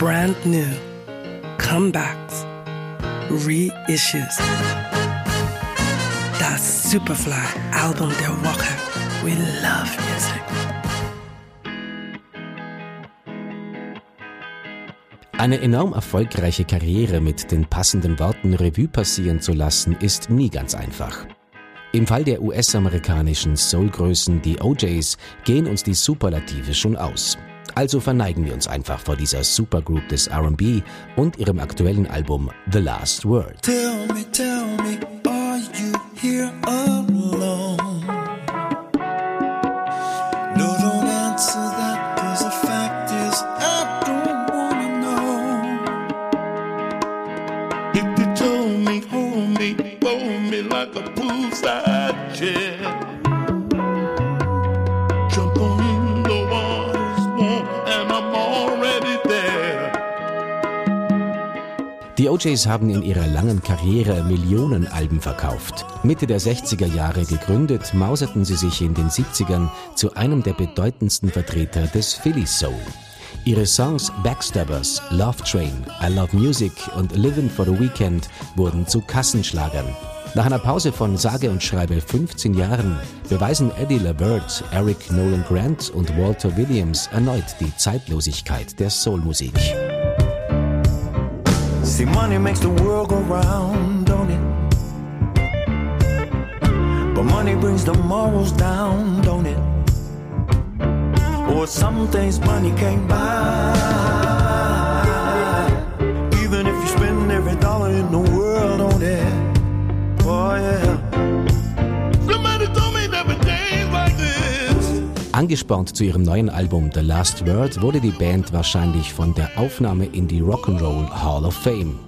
brand new, comebacks, reissues. Das Superfly-Album der Woche. We love music. Eine enorm erfolgreiche Karriere mit den passenden Worten Revue passieren zu lassen, ist nie ganz einfach. Im Fall der US-amerikanischen Soul-Größen, die OJs, gehen uns die Superlative schon aus. Also verneigen wir uns einfach vor dieser Supergroup des RB und ihrem aktuellen Album The Last Word. Tell me, tell me, are you here alone? No, don't answer that, Die OJs haben in ihrer langen Karriere Millionen Alben verkauft. Mitte der 60er Jahre gegründet, mauserten sie sich in den 70ern zu einem der bedeutendsten Vertreter des Philly Soul. Ihre Songs Backstabbers, Love Train, I Love Music und Living for the Weekend wurden zu Kassenschlagern. Nach einer Pause von sage und schreibe 15 Jahren beweisen Eddie LaBert, Eric Nolan Grant und Walter Williams erneut die Zeitlosigkeit der Soulmusik. See, money makes the world go round, don't it? But money brings the morals down, don't it? Or some things money can't buy. Even if you spend every dollar in the world on it. Oh, yeah. Angespornt zu ihrem neuen Album The Last Word wurde die Band wahrscheinlich von der Aufnahme in die Rock'n'Roll Hall of Fame.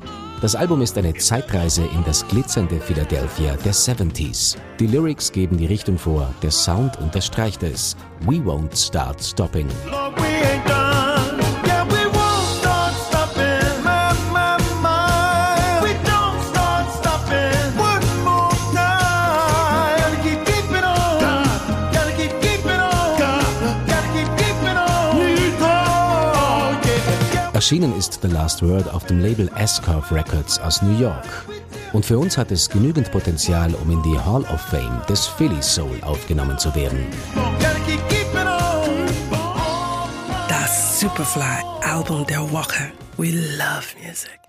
Das Album ist eine Zeitreise in das glitzernde Philadelphia der 70s. Die Lyrics geben die Richtung vor, der Sound unterstreicht es. We won't start stopping. Lord, Erschienen ist The Last Word auf dem Label S-Curve Records aus New York. Und für uns hat es genügend Potenzial, um in die Hall of Fame des Philly Soul aufgenommen zu werden. Das Superfly-Album der Woche. We love music.